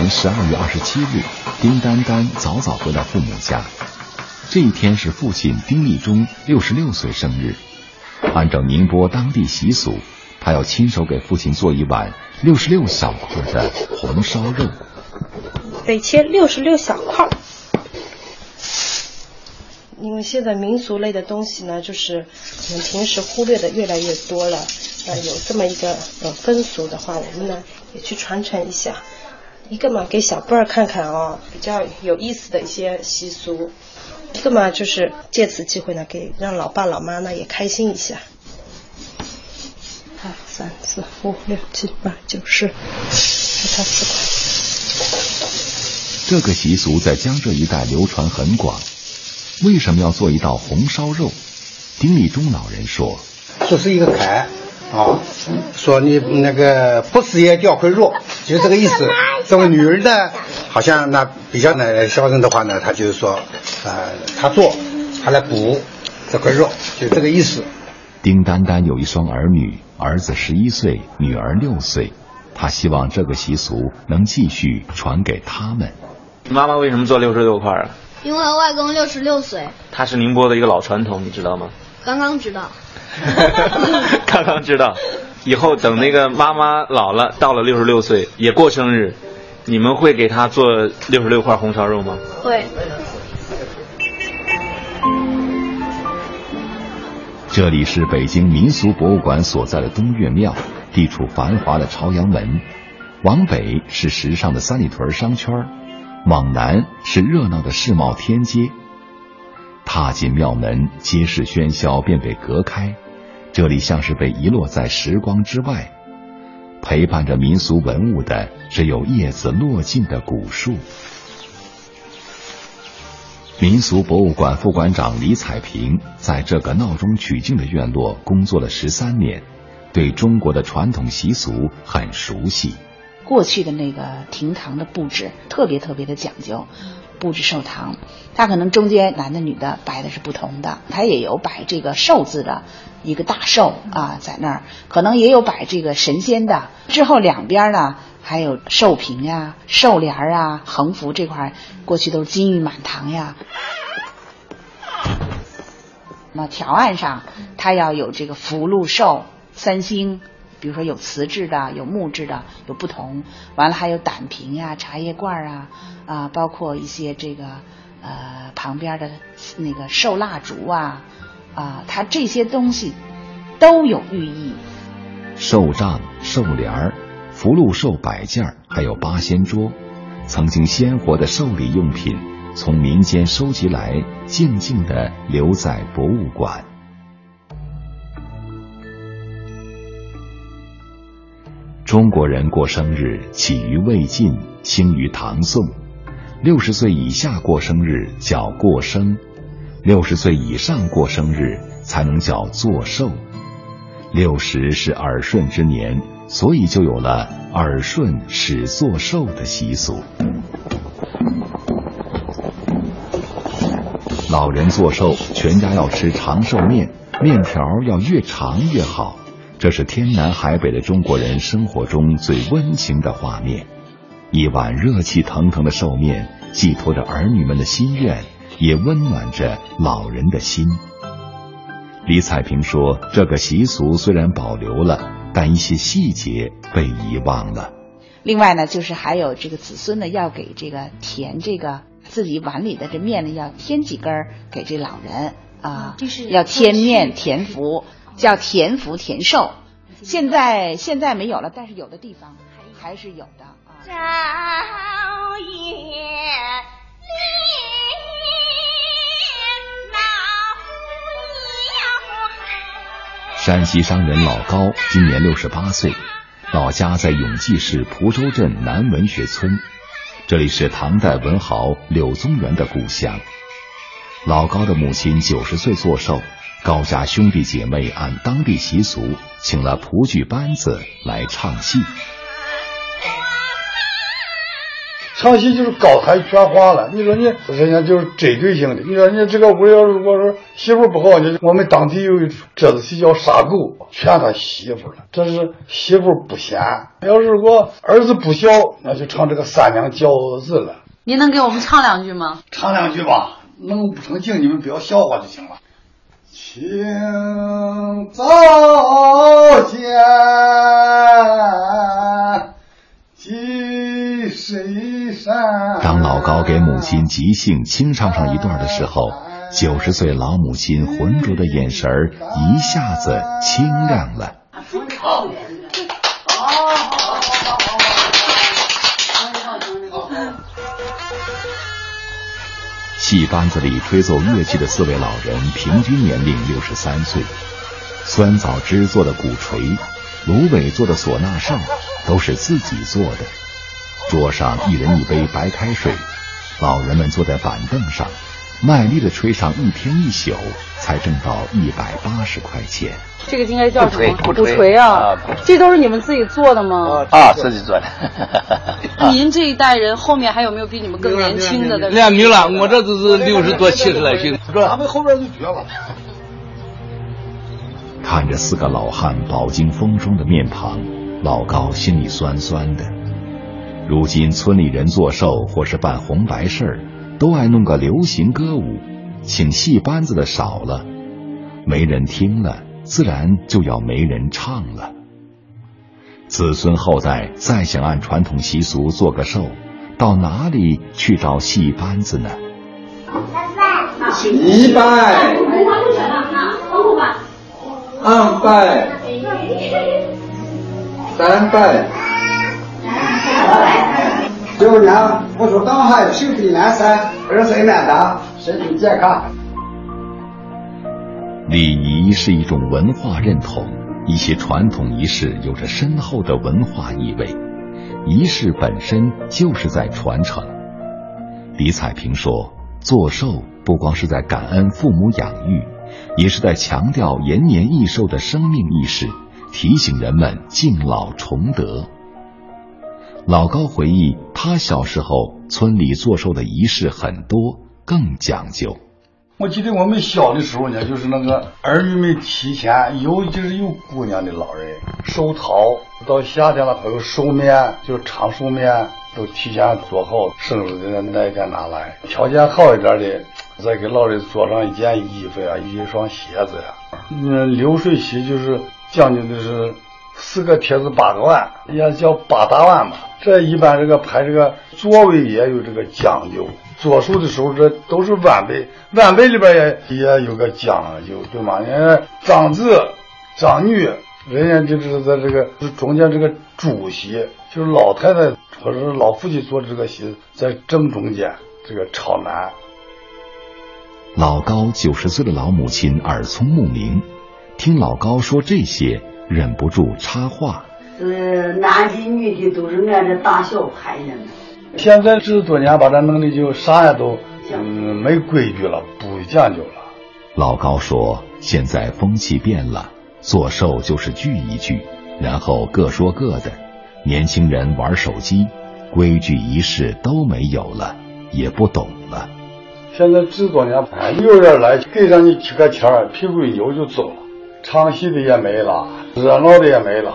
年十二月二十七日，丁丹丹早早回到父母家。这一天是父亲丁立忠六十六岁生日。按照宁波当地习俗，他要亲手给父亲做一碗六十六小块的红烧肉。得切六十六小块。因为现在民俗类的东西呢，就是我们平时忽略的越来越多了。呃，有这么一个呃风俗的话，我们呢也去传承一下。一个嘛，给小辈儿看看哦，比较有意思的一些习俗；一个嘛，就是借此机会呢，给让老爸老妈呢也开心一下。二三四五六七八九十，给他四块。这个习俗在江浙一带流传很广。为什么要做一道红烧肉？丁立忠老人说：“这是一个坎啊，说你那个不死也掉块肉，就这个意思。这位女儿呢，好像那比较呢孝顺的话呢，她就是说，呃，她做，她来补这块肉，就这个意思。”丁丹丹有一双儿女，儿子十一岁，女儿六岁，她希望这个习俗能继续传给他们。妈妈为什么做六十六块啊？因为外公六十六岁，他是宁波的一个老传统，你知道吗？刚刚知道，刚刚知道。以后等那个妈妈老了，到了六十六岁也过生日，你们会给她做六十六块红烧肉吗？会。这里是北京民俗博物馆所在的东岳庙，地处繁华的朝阳门，往北是时尚的三里屯商圈。往南是热闹的世贸天阶，踏进庙门，街市喧嚣便被隔开，这里像是被遗落在时光之外。陪伴着民俗文物的，只有叶子落尽的古树。民俗博物馆副馆长李彩平在这个闹中取静的院落工作了十三年，对中国的传统习俗很熟悉。过去的那个亭堂的布置特别特别的讲究，布置寿堂，它可能中间男的女的摆的是不同的，它也有摆这个寿字的一个大寿啊在那儿，可能也有摆这个神仙的。之后两边呢还有寿瓶呀、寿帘啊、横幅这块，过去都是金玉满堂呀。那条案上它要有这个福禄寿三星。比如说有瓷质的，有木质的，有不同。完了还有胆瓶呀、茶叶罐啊，啊，包括一些这个呃旁边的那个寿蜡烛啊，啊，它这些东西都有寓意。寿帐、寿帘、福禄寿摆件，还有八仙桌，曾经鲜活的寿礼用品，从民间收集来，静静的留在博物馆。中国人过生日起于魏晋，兴于唐宋。六十岁以下过生日叫过生，六十岁以上过生日才能叫做寿。六十是耳顺之年，所以就有了耳顺始作寿的习俗。老人做寿，全家要吃长寿面，面条要越长越好。这是天南海北的中国人生活中最温情的画面，一碗热气腾腾的寿面，寄托着儿女们的心愿，也温暖着老人的心。李彩萍说：“这个习俗虽然保留了，但一些细节被遗忘了。另外呢，就是还有这个子孙呢，要给这个填这个自己碗里的这面呢，要添几根儿给这老人啊，要添面填福。”叫田福田寿，现在现在没有了，但是有的地方还是有的啊。朝夜山西商人老高今年六十八岁，老家在永济市蒲州镇南文学村，这里是唐代文豪柳宗元的故乡。老高的母亲九十岁做寿。高家兄弟姐妹按当地习俗，请了蒲剧班子来唱戏。唱戏就是高台全化了。你说你人家就是针对性的。你说你这个屋要如果说媳妇不好，你我们当地有一出折子戏叫杀狗，劝他媳妇了。这是媳妇不贤。要是如果儿子不孝，那就唱这个三娘教子了。您能给我们唱两句吗？唱两句吧，弄不成敬，你们不要笑话就行了。请早见几水山。当老高给母亲即兴清唱上一段的时候，九十岁老母亲浑浊的眼神儿一下子清亮了。好，戏班子里吹奏乐器的四位老人平均年龄六十三岁。酸枣枝做的鼓槌，芦苇做的唢呐哨，都是自己做的。桌上一人一杯白开水，老人们坐在板凳上，卖力的吹上一天一宿，才挣到一百八十块钱。这个应该叫什么？鼓鼓槌啊！这都是你们自己做的吗？啊，自己做的。您这一代人后面还有没有比你们更年轻的？那没了，我这都是六十多、七十来岁。咱们后边就绝了。看着四个老汉饱经风霜的面庞，老高心里酸酸的。如今村里人做寿或是办红白事儿，都爱弄个流行歌舞，请戏班子的少了，没人听了，自然就要没人唱了。子孙后代再想按传统习俗做个寿，到哪里去找戏班子呢？一拜。二拜，三拜，九娘，我说当孩手臂难塞，二岁难打，身体健康。礼仪是一种文化认同，一些传统仪式有着深厚的文化意味，仪式本身就是在传承。李彩萍说：“做寿不光是在感恩父母养育。”也是在强调延年益寿的生命意识，提醒人们敬老崇德。老高回忆，他小时候村里做寿的仪式很多，更讲究。我记得我们小的时候呢，就是那个儿女们提前尤其是有姑娘的老人寿桃，到夏天了还有寿面，就是长寿面，都提前做好，生日的那一天拿来。条件好一点的。再给老人做上一件衣服呀，一双鞋子呀。嗯，流水席就是讲究的是四个帖子八个碗，也叫八大碗嘛。这一般这个排这个座位也有这个讲究。做寿的时候，这都是晚辈，晚辈里边也也有个讲究，对吗？人家长子、长女，人家就是在这个中间这个主席，就是老太太或者是老父亲做这个席，在正中间这个朝南。老高九十岁的老母亲耳聪目明，听老高说这些，忍不住插话：“是男的女的都是按着大小排的。现在这么多年，把这弄的就啥也都嗯没规矩了，不讲究了。”老高说：“现在风气变了，做寿就是聚一聚，然后各说各的，年轻人玩手机，规矩仪式都没有了，也不懂了。”现在这多年，有人来给上你几个钱，屁股一扭就走了，唱戏的也没了，热闹的也没了。